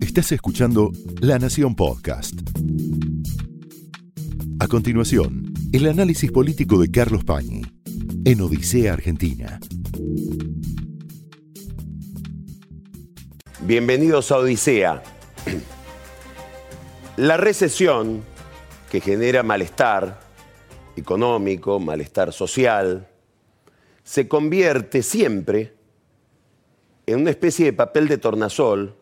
Estás escuchando La Nación Podcast. A continuación, el análisis político de Carlos Pañi en Odisea Argentina. Bienvenidos a Odisea. La recesión que genera malestar económico, malestar social, se convierte siempre en una especie de papel de tornasol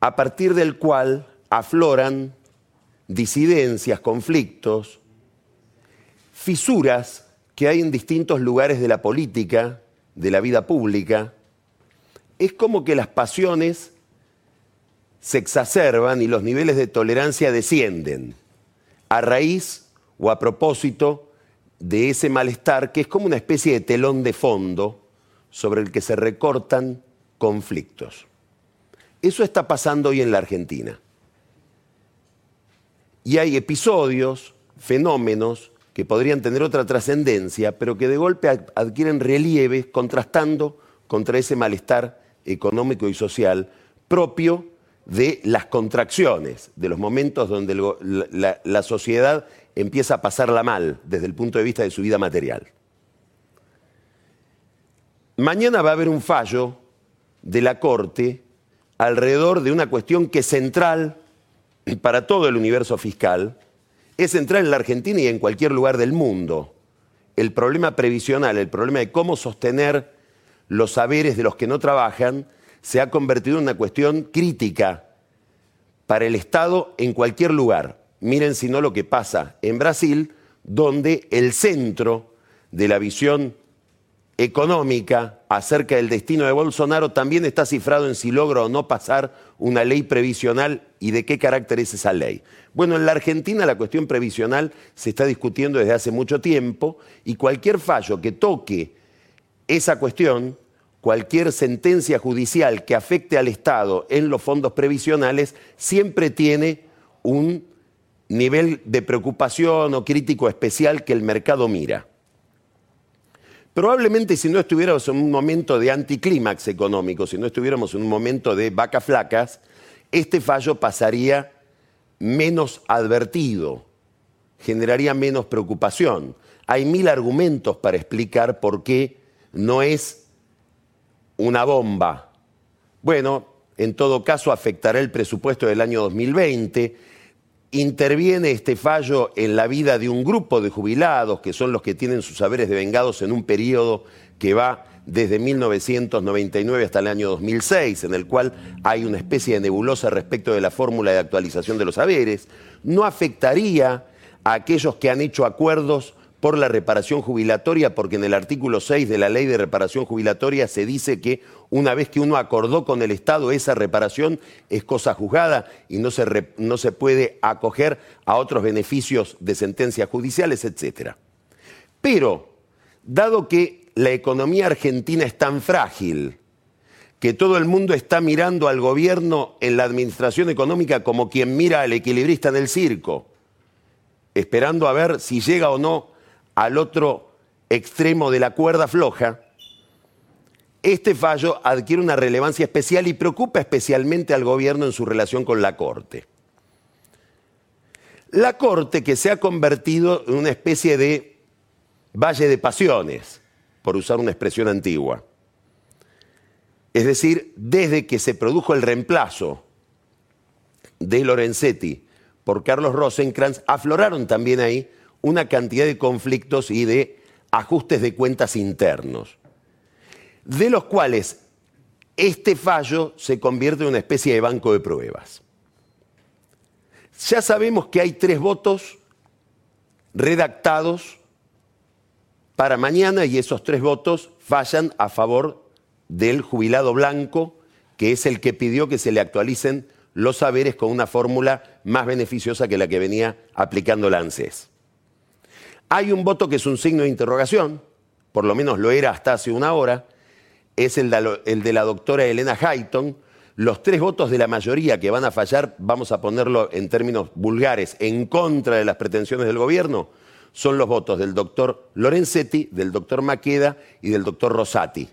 a partir del cual afloran disidencias, conflictos, fisuras que hay en distintos lugares de la política, de la vida pública. Es como que las pasiones se exacerban y los niveles de tolerancia descienden a raíz o a propósito de ese malestar que es como una especie de telón de fondo sobre el que se recortan conflictos. Eso está pasando hoy en la Argentina. Y hay episodios, fenómenos que podrían tener otra trascendencia, pero que de golpe adquieren relieve contrastando contra ese malestar económico y social propio de las contracciones, de los momentos donde la, la sociedad empieza a pasarla mal desde el punto de vista de su vida material. Mañana va a haber un fallo de la Corte alrededor de una cuestión que es central para todo el universo fiscal, es central en la Argentina y en cualquier lugar del mundo. El problema previsional, el problema de cómo sostener los saberes de los que no trabajan, se ha convertido en una cuestión crítica para el Estado en cualquier lugar. Miren si no lo que pasa en Brasil, donde el centro de la visión económica acerca del destino de Bolsonaro también está cifrado en si logra o no pasar una ley previsional y de qué carácter es esa ley. Bueno, en la Argentina la cuestión previsional se está discutiendo desde hace mucho tiempo y cualquier fallo que toque esa cuestión, cualquier sentencia judicial que afecte al Estado en los fondos previsionales, siempre tiene un nivel de preocupación o crítico especial que el mercado mira. Probablemente si no estuviéramos en un momento de anticlímax económico, si no estuviéramos en un momento de vacas flacas, este fallo pasaría menos advertido, generaría menos preocupación. Hay mil argumentos para explicar por qué no es una bomba. Bueno, en todo caso afectará el presupuesto del año 2020, interviene este fallo en la vida de un grupo de jubilados, que son los que tienen sus saberes devengados en un periodo que va desde 1999 hasta el año 2006, en el cual hay una especie de nebulosa respecto de la fórmula de actualización de los saberes, no afectaría a aquellos que han hecho acuerdos por la reparación jubilatoria, porque en el artículo 6 de la ley de reparación jubilatoria se dice que una vez que uno acordó con el Estado esa reparación es cosa juzgada y no se, no se puede acoger a otros beneficios de sentencias judiciales, etc. Pero, dado que la economía argentina es tan frágil, que todo el mundo está mirando al gobierno en la administración económica como quien mira al equilibrista en el circo, esperando a ver si llega o no al otro extremo de la cuerda floja, este fallo adquiere una relevancia especial y preocupa especialmente al gobierno en su relación con la Corte. La Corte que se ha convertido en una especie de valle de pasiones, por usar una expresión antigua. Es decir, desde que se produjo el reemplazo de Lorenzetti por Carlos Rosenkrantz, afloraron también ahí una cantidad de conflictos y de ajustes de cuentas internos, de los cuales este fallo se convierte en una especie de banco de pruebas. Ya sabemos que hay tres votos redactados para mañana y esos tres votos fallan a favor del jubilado blanco, que es el que pidió que se le actualicen los saberes con una fórmula más beneficiosa que la que venía aplicando la ANSES. Hay un voto que es un signo de interrogación, por lo menos lo era hasta hace una hora, es el de, la doctora Elena Hayton. Los tres votos de la mayoría que van a fallar, vamos a ponerlo en términos vulgares, en contra de las pretensiones del gobierno, son los votos del doctor Lorenzetti, del doctor Maqueda y del doctor Rosati.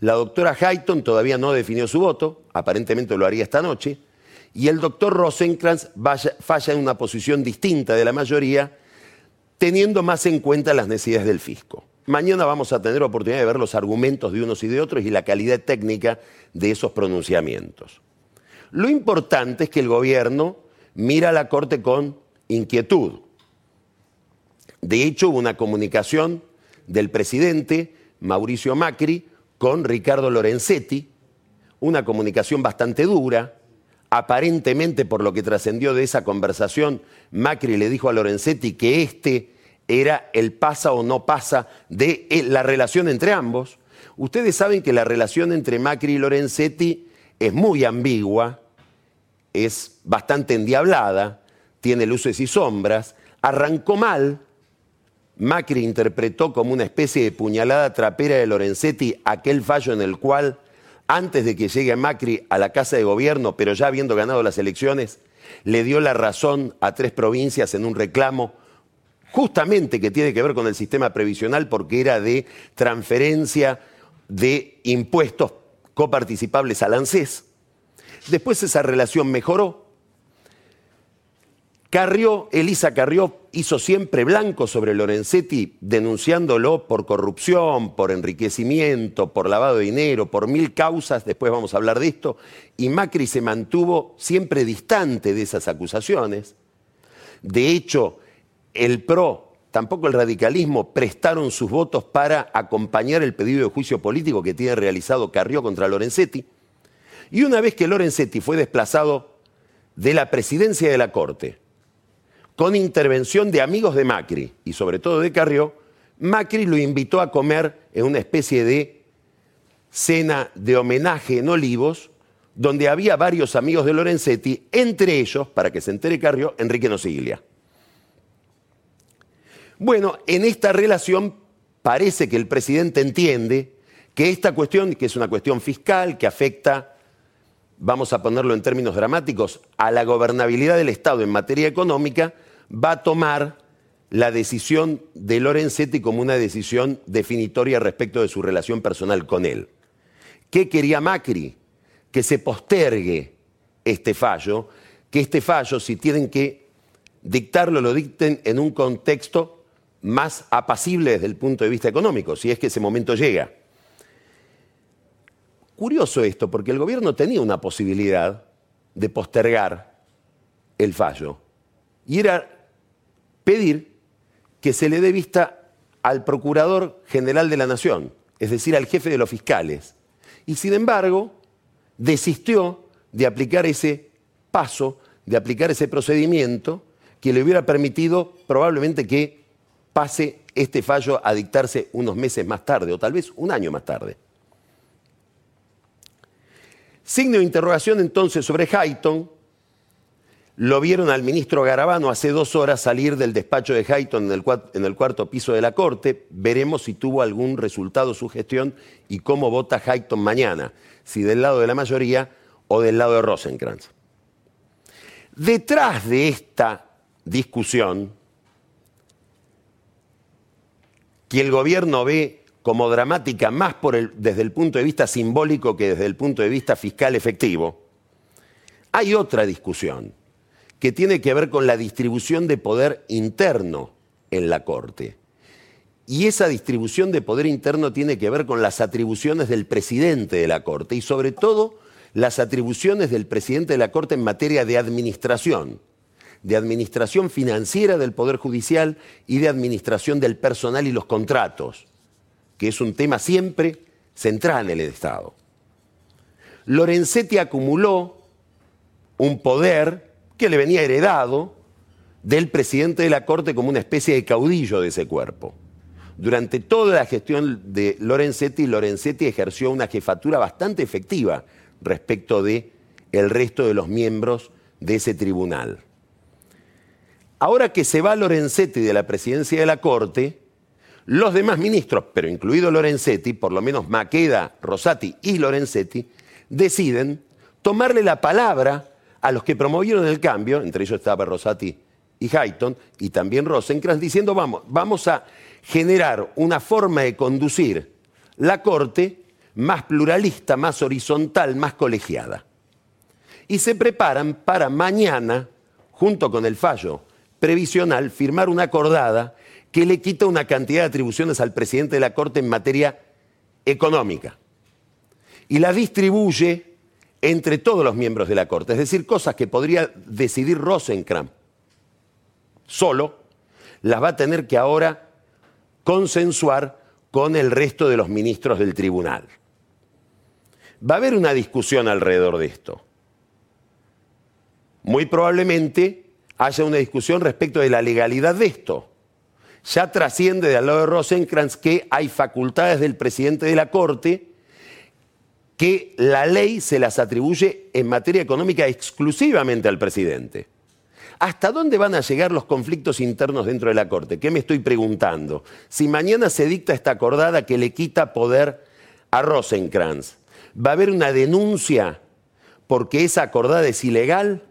La doctora Hayton todavía no definió su voto, aparentemente lo haría esta noche, y el doctor Rosenkrantz falla en una posición distinta de la mayoría, teniendo más en cuenta las necesidades del fisco. Mañana vamos a tener oportunidad de ver los argumentos de unos y de otros y la calidad técnica de esos pronunciamientos. Lo importante es que el gobierno mira a la Corte con inquietud. De hecho, hubo una comunicación del presidente Mauricio Macri con Ricardo Lorenzetti, una comunicación bastante dura. Aparentemente, por lo que trascendió de esa conversación, Macri le dijo a Lorenzetti que este era el pasa o no pasa de eh, la relación entre ambos. Ustedes saben que la relación entre Macri y Lorenzetti es muy ambigua, es bastante endiablada, tiene luces y sombras, arrancó mal, Macri interpretó como una especie de puñalada trapera de Lorenzetti aquel fallo en el cual, antes de que llegue Macri a la Casa de Gobierno, pero ya habiendo ganado las elecciones, le dio la razón a tres provincias en un reclamo justamente que tiene que ver con el sistema previsional porque era de transferencia de impuestos coparticipables al ANSES. Después esa relación mejoró, Carrió, Elisa Carrió hizo siempre blanco sobre Lorenzetti, denunciándolo por corrupción, por enriquecimiento, por lavado de dinero, por mil causas, después vamos a hablar de esto, y Macri se mantuvo siempre distante de esas acusaciones. De hecho, el PRO, tampoco el radicalismo, prestaron sus votos para acompañar el pedido de juicio político que tiene realizado Carrió contra Lorenzetti. Y una vez que Lorenzetti fue desplazado de la presidencia de la Corte, con intervención de amigos de Macri y sobre todo de Carrió, Macri lo invitó a comer en una especie de cena de homenaje en Olivos, donde había varios amigos de Lorenzetti, entre ellos, para que se entere Carrió, Enrique Nosiglia. Bueno, en esta relación parece que el presidente entiende que esta cuestión, que es una cuestión fiscal, que afecta, vamos a ponerlo en términos dramáticos, a la gobernabilidad del Estado en materia económica, va a tomar la decisión de Lorenzetti como una decisión definitoria respecto de su relación personal con él. ¿Qué quería Macri? Que se postergue este fallo, que este fallo, si tienen que dictarlo, lo dicten en un contexto más apacible desde el punto de vista económico, si es que ese momento llega. Curioso esto, porque el gobierno tenía una posibilidad de postergar el fallo, y era pedir que se le dé vista al Procurador General de la Nación, es decir, al jefe de los fiscales. Y sin embargo, desistió de aplicar ese paso, de aplicar ese procedimiento que le hubiera permitido probablemente que pase este fallo a dictarse unos meses más tarde, o tal vez un año más tarde. Signo de interrogación entonces sobre Hayton, lo vieron al ministro Garabano hace dos horas salir del despacho de Hayton en el, cuarto piso de la Corte. Veremos si tuvo algún resultado su gestión y cómo vota Hayton mañana, si del lado de la mayoría o del lado de Rosenkrantz. Detrás de esta discusión, que el gobierno ve como dramática más desde el punto de vista simbólico que desde el punto de vista fiscal efectivo, hay otra discusión que tiene que ver con la distribución de poder interno en la Corte. Y esa distribución de poder interno tiene que ver con las atribuciones del presidente de la Corte y sobre todo las atribuciones del presidente de la Corte en materia de administración, de administración financiera del Poder Judicial y de administración del personal y los contratos, que es un tema siempre central en el Estado. Lorenzetti acumuló un poder que le venía heredado del presidente de la Corte como una especie de caudillo de ese cuerpo. Durante toda la gestión de Lorenzetti, Lorenzetti ejerció una jefatura bastante efectiva respecto de resto de los miembros de ese tribunal. Ahora que se va Lorenzetti de la presidencia de la Corte, los demás ministros, pero incluido Lorenzetti, por lo menos Maqueda, Rosati y Lorenzetti, deciden tomarle la palabra a los que promovieron el cambio, entre ellos estaba Rosati y Hayton, y también Rosenkrantz, diciendo, vamos, vamos a generar una forma de conducir la Corte más pluralista, más horizontal, más colegiada. Y se preparan para mañana, junto con el fallo previsional, firmar una acordada que le quita una cantidad de atribuciones al presidente de la Corte en materia económica. Y la distribuye entre todos los miembros de la Corte, es decir, cosas que podría decidir Rosencrantz solo, las va a tener que ahora consensuar con el resto de los ministros del tribunal. Va a haber una discusión alrededor de esto. Muy probablemente haya una discusión respecto de la legalidad de esto. Ya trasciende de al lado de Rosenkrantz que hay facultades del presidente de la Corte que la ley se las atribuye en materia económica exclusivamente al presidente. ¿Hasta dónde van a llegar los conflictos internos dentro de la Corte? ¿Qué me estoy preguntando? Si mañana se dicta esta acordada que le quita poder a Rosenkrantz, ¿va a haber una denuncia porque esa acordada es ilegal?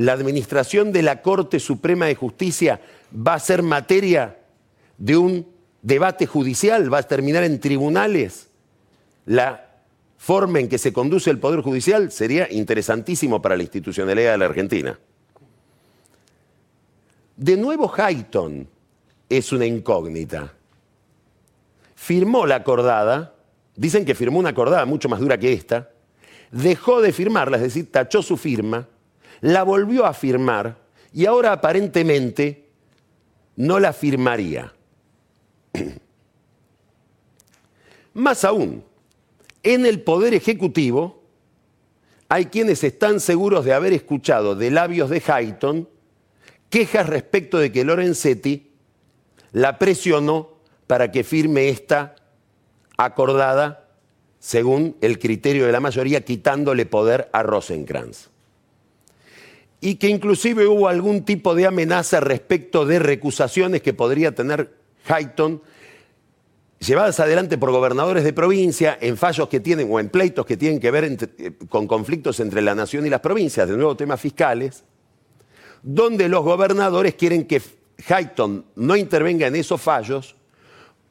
¿La administración de la Corte Suprema de Justicia va a ser materia de un debate judicial? ¿Va a terminar en tribunales? La forma en que se conduce el Poder Judicial sería interesantísimo para la institucionalidad de la Argentina. De nuevo, Hayton es una incógnita. Firmó la acordada, dicen que firmó una acordada mucho más dura que esta, dejó de firmarla, es decir, tachó su firma, la volvió a firmar y ahora aparentemente no la firmaría. Más aún, en el Poder Ejecutivo hay quienes están seguros de haber escuchado de labios de Hayton quejas respecto de que Lorenzetti la presionó para que firme esta acordada según el criterio de la mayoría, quitándole poder a Rosenkrantz. Y que inclusive hubo algún tipo de amenaza respecto de recusaciones que podría tener Hayton, llevadas adelante por gobernadores de provincia en fallos que tienen o en pleitos que tienen que ver eh, con conflictos entre la nación y las provincias, de nuevo temas fiscales, donde los gobernadores quieren que Hayton no intervenga en esos fallos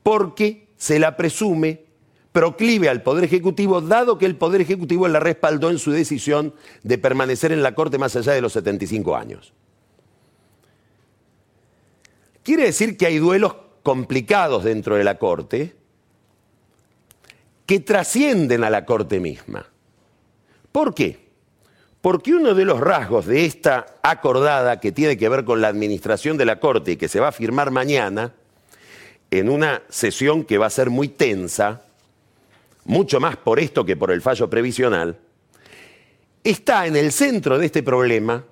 porque se la presume proclive al Poder Ejecutivo, dado que el Poder Ejecutivo la respaldó en su decisión de permanecer en la Corte más allá de los 75 años. Quiere decir que hay duelos complicados dentro de la Corte que trascienden a la Corte misma. ¿Por qué? Porque uno de los rasgos de esta acordada que tiene que ver con la administración de la Corte y que se va a firmar mañana, en una sesión que va a ser muy tensa, mucho más por esto que por el fallo previsional, está en el centro de este problema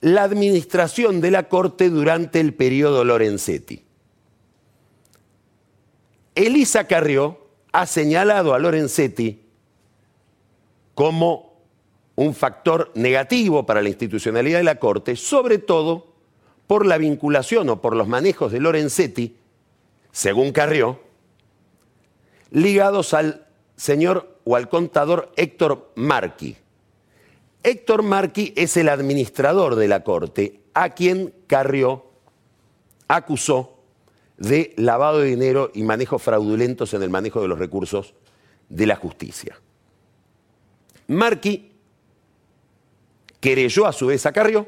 la administración de la Corte durante el periodo Lorenzetti. Elisa Carrió ha señalado a Lorenzetti como un factor negativo para la institucionalidad de la Corte, sobre todo por la vinculación o por los manejos de Lorenzetti, según Carrió, ligados al señor o al contador Héctor Marqui. Héctor Marqui es el administrador de la Corte, a quien Carrió acusó de lavado de dinero y manejos fraudulentos en el manejo de los recursos de la justicia. Marqui querelló a su vez a Carrió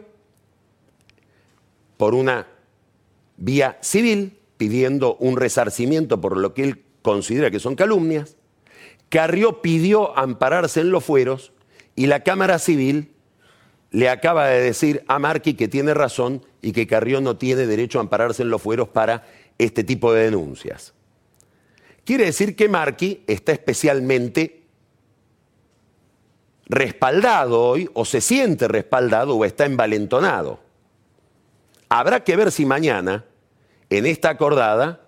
por una vía civil, pidiendo un resarcimiento por lo que él considera que son calumnias. Carrió pidió ampararse en los fueros y la Cámara Civil le acaba de decir a Marqui que tiene razón y que Carrió no tiene derecho a ampararse en los fueros para este tipo de denuncias. Quiere decir que Marqui está especialmente respaldado hoy, o se siente respaldado, o está envalentonado. Habrá que ver si mañana, en esta acordada,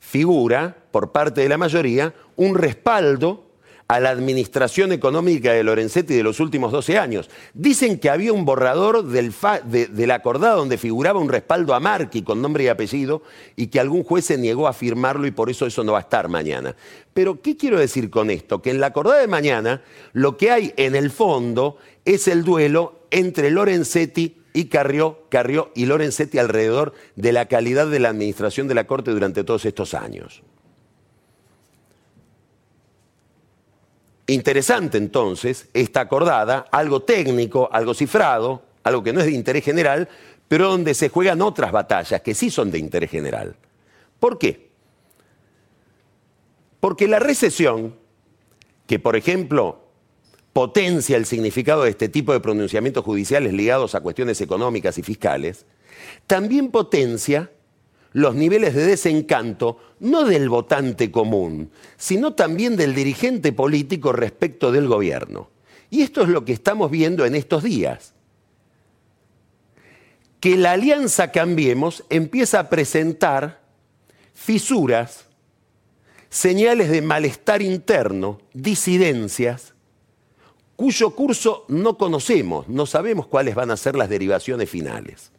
figura, por parte de la mayoría, un respaldo a la administración económica de Lorenzetti de los últimos 12 años. Dicen que había un borrador del, de, la acordada donde figuraba un respaldo a Marqui con nombre y apellido y que algún juez se negó a firmarlo y por eso eso no va a estar mañana. Pero, ¿qué quiero decir con esto? Que en la acordada de mañana lo que hay en el fondo es el duelo entre Lorenzetti y Carrió, Carrió y Lorenzetti alrededor de la calidad de la administración de la Corte durante todos estos años. Interesante entonces esta acordada, algo técnico, algo cifrado, algo que no es de interés general, pero donde se juegan otras batallas que sí son de interés general. ¿Por qué? Porque la recesión, que por ejemplo potencia el significado de este tipo de pronunciamientos judiciales ligados a cuestiones económicas y fiscales, también potencia los niveles de desencanto no del votante común, sino también del dirigente político respecto del gobierno. Y esto es lo que estamos viendo en estos días. Que la alianza Cambiemos empieza a presentar fisuras, señales de malestar interno, disidencias, cuyo curso no conocemos, no sabemos cuáles van a ser las derivaciones finales.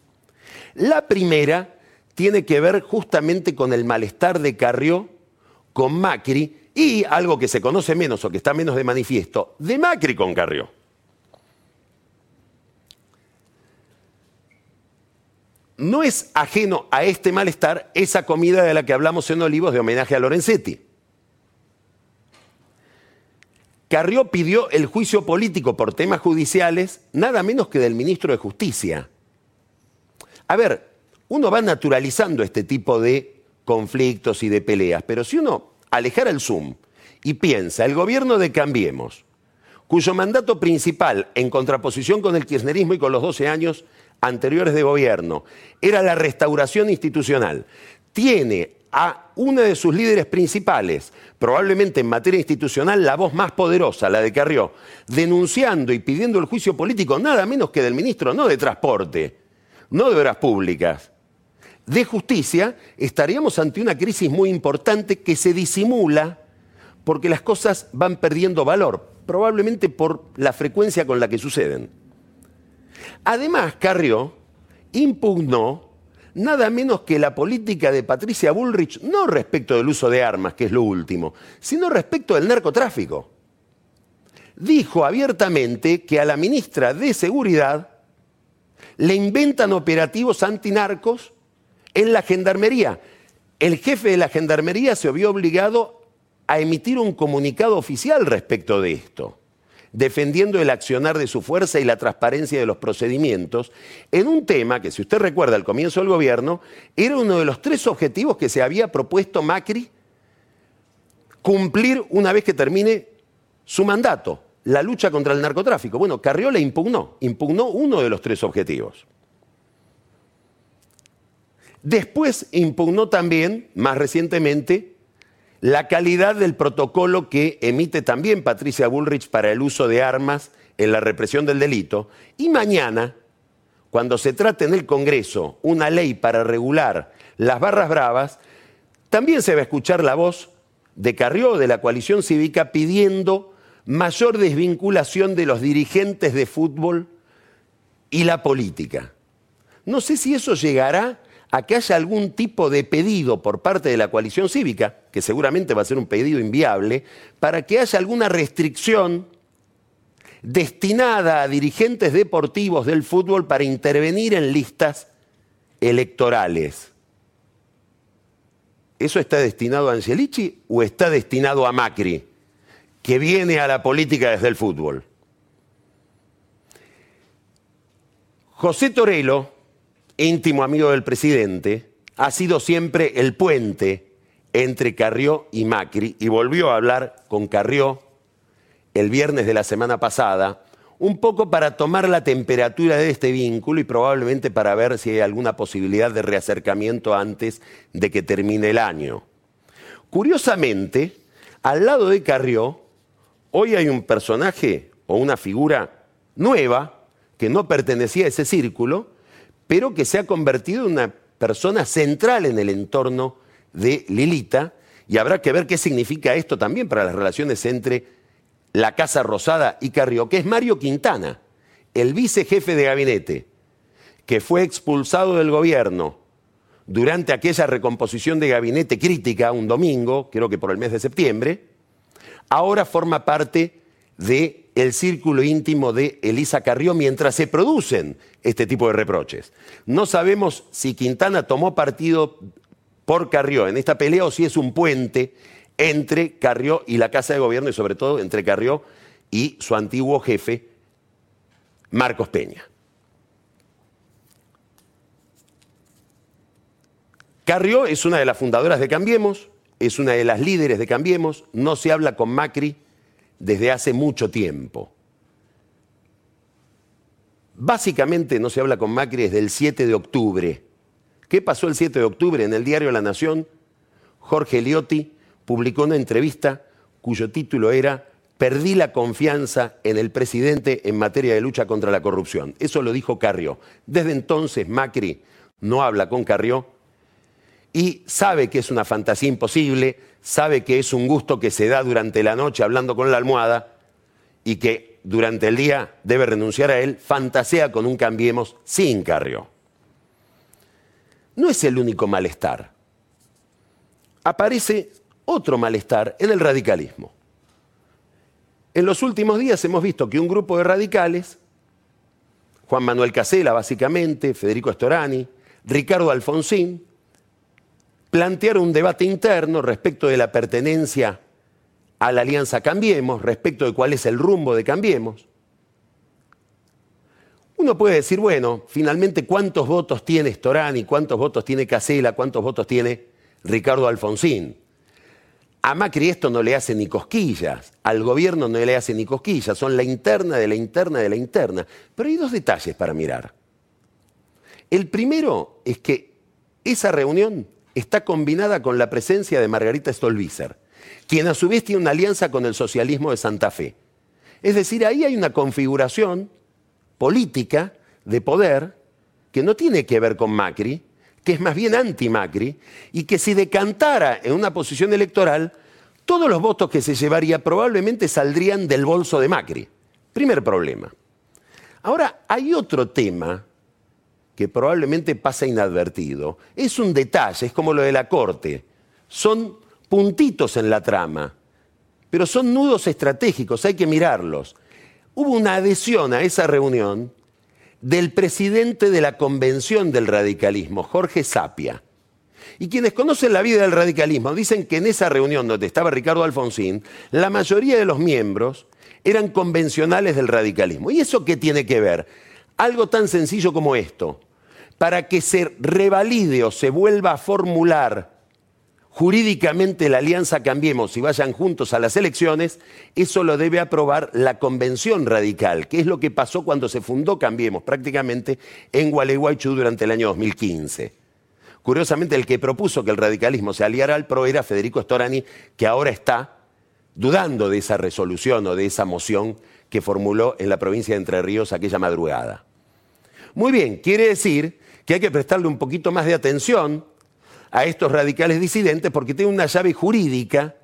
La primera tiene que ver justamente con el malestar de Carrió con Macri y algo que se conoce menos o que está menos de manifiesto, de Macri con Carrió. No es ajeno a este malestar esa comida de la que hablamos en Olivos de homenaje a Lorenzetti. Carrió pidió el juicio político por temas judiciales nada menos que del ministro de Justicia. A ver, uno va naturalizando este tipo de conflictos y de peleas, pero si uno alejara el zoom y piensa, el gobierno de Cambiemos, cuyo mandato principal, en contraposición con el kirchnerismo y con los 12 años anteriores de gobierno, era la restauración institucional, tiene a una de sus líderes principales, probablemente en materia institucional la voz más poderosa, la de Carrió, denunciando y pidiendo el juicio político nada menos que del ministro, no de Transporte, no de Obras Públicas, de Justicia, estaríamos ante una crisis muy importante que se disimula porque las cosas van perdiendo valor, probablemente por la frecuencia con la que suceden. Además, Carrió impugnó nada menos que la política de Patricia Bullrich, no respecto del uso de armas, que es lo último, sino respecto del narcotráfico. Dijo abiertamente que a la ministra de Seguridad le inventan operativos antinarcos en la gendarmería. El jefe de la gendarmería se vio obligado a emitir un comunicado oficial respecto de esto defendiendo el accionar de su fuerza y la transparencia de los procedimientos, en un tema que, si usted recuerda al comienzo del gobierno, era uno de los tres objetivos que se había propuesto Macri cumplir una vez que termine su mandato, la lucha contra el narcotráfico. Bueno, Carrió le impugnó, impugnó uno de los tres objetivos. Después impugnó también, más recientemente, la calidad del protocolo que emite también Patricia Bullrich para el uso de armas en la represión del delito. Y mañana, cuando se trate en el Congreso una ley para regular las barras bravas, también se va a escuchar la voz de Carrió, de la coalición cívica, pidiendo mayor desvinculación de los dirigentes de fútbol y la política. No sé si eso llegará a que haya algún tipo de pedido por parte de la coalición cívica, que seguramente va a ser un pedido inviable, para que haya alguna restricción destinada a dirigentes deportivos del fútbol para intervenir en listas electorales. ¿Eso está destinado a Angelici o está destinado a Macri, que viene a la política desde el fútbol? José Torello, íntimo amigo del presidente, ha sido siempre el puente entre Carrió y Macri y volvió a hablar con Carrió el viernes de la semana pasada, un poco para tomar la temperatura de este vínculo y probablemente para ver si hay alguna posibilidad de reacercamiento antes de que termine el año. Curiosamente, al lado de Carrió, hoy hay un personaje o una figura nueva que no pertenecía a ese círculo, pero que se ha convertido en una persona central en el entorno de Lilita, y habrá que ver qué significa esto también para las relaciones entre la Casa Rosada y Carrió, que es Mario Quintana, el vicejefe de gabinete, que fue expulsado del gobierno durante aquella recomposición de gabinete crítica un domingo, creo que por el mes de septiembre, ahora forma parte de el círculo íntimo de Elisa Carrió mientras se producen este tipo de reproches. No sabemos si Quintana tomó partido por Carrió en esta pelea o si es un puente entre Carrió y la Casa de Gobierno y sobre todo entre Carrió y su antiguo jefe, Marcos Peña. Carrió es una de las fundadoras de Cambiemos, es una de las líderes de Cambiemos, no se habla con Macri desde hace mucho tiempo. Básicamente no se habla con Macri desde el 7 de octubre. ¿Qué pasó el 7 de octubre? En el diario La Nación, Jorge Liotti publicó una entrevista cuyo título era Perdí la confianza en el presidente en materia de lucha contra la corrupción. Eso lo dijo Carrió. Desde entonces Macri no habla con Carrió y sabe que es una fantasía imposible, sabe que es un gusto que se da durante la noche hablando con la almohada y que durante el día debe renunciar a él, fantasea con un cambiemos sin Carrió. No es el único malestar. Aparece otro malestar en el radicalismo. En los últimos días hemos visto que un grupo de radicales, Juan Manuel Casela básicamente, Federico Storani, Ricardo Alfonsín, plantearon un debate interno respecto de la pertenencia a la alianza Cambiemos, respecto de cuál es el rumbo de Cambiemos. Uno puede decir, bueno, finalmente cuántos votos tiene Storani, cuántos votos tiene Casela, cuántos votos tiene Ricardo Alfonsín. A Macri esto no le hace ni cosquillas, al gobierno no le hace ni cosquillas, son la interna de la interna de la interna. Pero hay dos detalles para mirar. El primero es que esa reunión está combinada con la presencia de Margarita Stolbizer, quien a su vez tiene una alianza con el socialismo de Santa Fe. Es decir, ahí hay una configuración política de poder que no tiene que ver con Macri, que es más bien anti-Macri, y que si decantara en una posición electoral, todos los votos que se llevaría probablemente saldrían del bolso de Macri. Primer problema. Ahora, hay otro tema que probablemente pasa inadvertido. Es un detalle, es como lo de la corte. Son puntitos en la trama, pero son nudos estratégicos, hay que mirarlos. Hubo una adhesión a esa reunión del presidente de la Convención del Radicalismo, Jorge Sapia. Y quienes conocen la vida del radicalismo dicen que en esa reunión donde estaba Ricardo Alfonsín, la mayoría de los miembros eran convencionales del radicalismo. ¿Y eso qué tiene que ver? Algo tan sencillo como esto para que se revalide o se vuelva a formular jurídicamente la alianza Cambiemos y vayan juntos a las elecciones, eso lo debe aprobar la convención radical, que es lo que pasó cuando se fundó Cambiemos prácticamente en Gualeguaychú durante el año 2015. Curiosamente, el que propuso que el radicalismo se aliara al PRO era Federico Storani, que ahora está dudando de esa resolución o de esa moción que formuló en la provincia de Entre Ríos aquella madrugada. Muy bien, quiere decir que hay que prestarle un poquito más de atención a estos radicales disidentes porque tienen una llave jurídica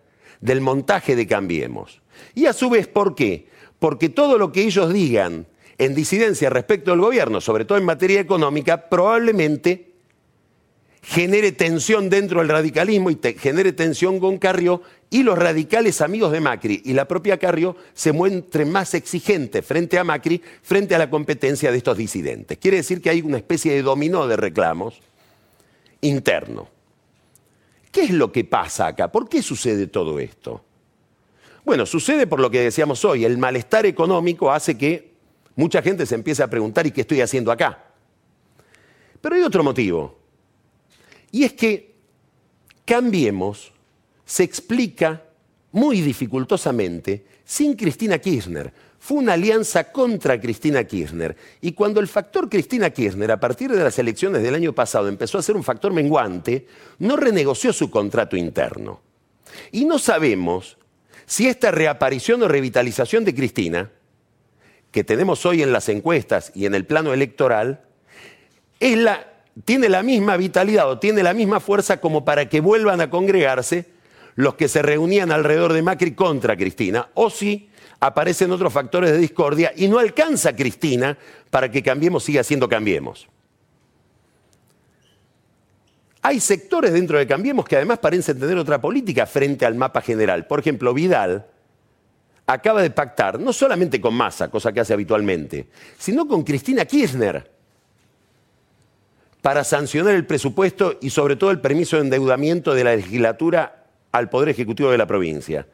del montaje de Cambiemos. Y a su vez, ¿por qué? Porque todo lo que ellos digan en disidencia respecto al gobierno, sobre todo en materia económica, probablemente genere tensión dentro del radicalismo y genere tensión con Carrió y los radicales amigos de Macri y la propia Carrió se muestren más exigentes frente a Macri, frente a la competencia de estos disidentes. Quiere decir que hay una especie de dominó de reclamos interno. ¿Qué es lo que pasa acá? ¿Por qué sucede todo esto? Bueno, sucede por lo que decíamos hoy, el malestar económico hace que mucha gente se empiece a preguntar ¿y qué estoy haciendo acá? Pero hay otro motivo. Y es que Cambiemos se explica muy dificultosamente sin Cristina Kirchner. Fue una alianza contra Cristina Kirchner. Y cuando el factor Cristina Kirchner, a partir de las elecciones del año pasado, empezó a ser un factor menguante, no renegoció su contrato interno. Y no sabemos si esta reaparición o revitalización de Cristina, que tenemos hoy en las encuestas y en el plano electoral, es la tiene la misma vitalidad o tiene la misma fuerza como para que vuelvan a congregarse los que se reunían alrededor de Macri contra Cristina, o si aparecen otros factores de discordia y no alcanza Cristina para que Cambiemos siga siendo Cambiemos. Hay sectores dentro de Cambiemos que además parecen tener otra política frente al mapa general. Por ejemplo, Vidal acaba de pactar no solamente con Massa, cosa que hace habitualmente, sino con Cristina Kirchner para sancionar el presupuesto y sobre todo el permiso de endeudamiento de la legislatura al Poder Ejecutivo de la provincia.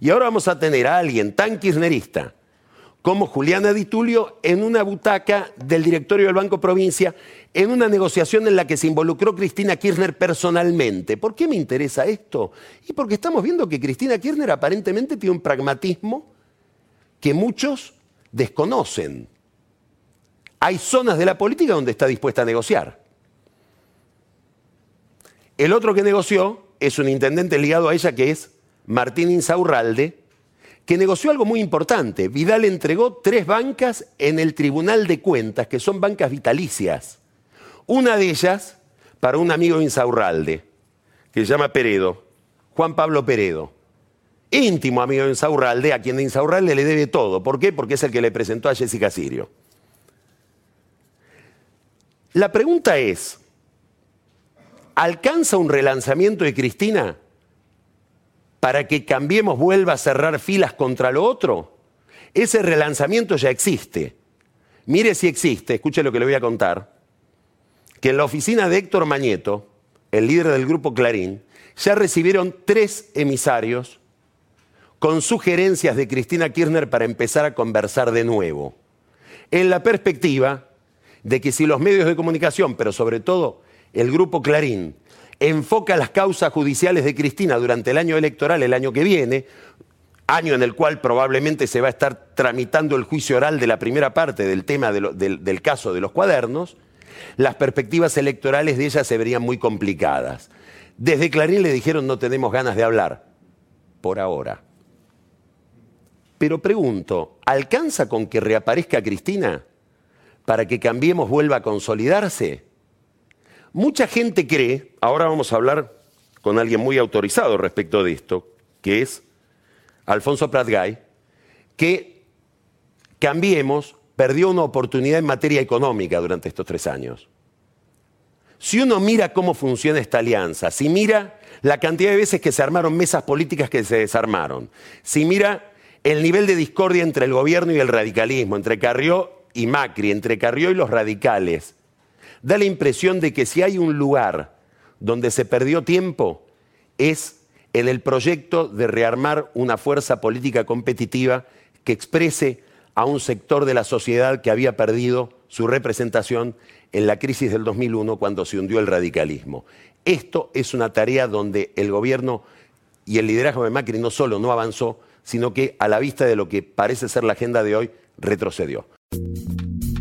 Y ahora vamos a tener a alguien tan kirchnerista como Juliana Di Tulio en una butaca del directorio del Banco Provincia en una negociación en la que se involucró Cristina Kirchner personalmente. ¿Por qué me interesa esto? Y porque estamos viendo que Cristina Kirchner aparentemente tiene un pragmatismo que muchos desconocen. Hay zonas de la política donde está dispuesta a negociar. El otro que negoció es un intendente ligado a ella que es Martín Insaurralde, que negoció algo muy importante. Vidal entregó tres bancas en el Tribunal de Cuentas, que son bancas vitalicias. Una de ellas para un amigo de Insaurralde, que se llama Peredo, Juan Pablo Peredo. Íntimo amigo de Insaurralde, a quien Insaurralde le debe todo. ¿Por qué? Porque es el que le presentó a Jessica Sirio. La pregunta es, ¿alcanza un relanzamiento de Cristina? para que Cambiemos vuelva a cerrar filas contra lo otro? Ese relanzamiento ya existe. Mire si existe, escuche lo que le voy a contar, que en la oficina de Héctor Mañeto, el líder del grupo Clarín, ya recibieron tres emisarios con sugerencias de Cristina Kirchner para empezar a conversar de nuevo, en la perspectiva de que si los medios de comunicación, pero sobre todo el grupo Clarín, enfoca las causas judiciales de Cristina durante el año electoral, el año que viene, año en el cual probablemente se va a estar tramitando el juicio oral de la primera parte del tema del, caso de los cuadernos, las perspectivas electorales de ella se verían muy complicadas. Desde Clarín le dijeron no tenemos ganas de hablar, por ahora. Pero pregunto, ¿alcanza con que reaparezca Cristina para que Cambiemos vuelva a consolidarse? Mucha gente cree, ahora vamos a hablar con alguien muy autorizado respecto de esto, que es Alfonso Pratgay, que Cambiemos perdió una oportunidad en materia económica durante estos tres años. Si uno mira cómo funciona esta alianza, si mira la cantidad de veces que se armaron mesas políticas que se desarmaron, si mira el nivel de discordia entre el gobierno y el radicalismo, entre Carrió y Macri, entre Carrió y los radicales, da la impresión de que si hay un lugar donde se perdió tiempo es en el proyecto de rearmar una fuerza política competitiva que exprese a un sector de la sociedad que había perdido su representación en la crisis del 2001 cuando se hundió el radicalismo. Esto es una tarea donde el gobierno y el liderazgo de Macri no solo no avanzó, sino que a la vista de lo que parece ser la agenda de hoy, retrocedió.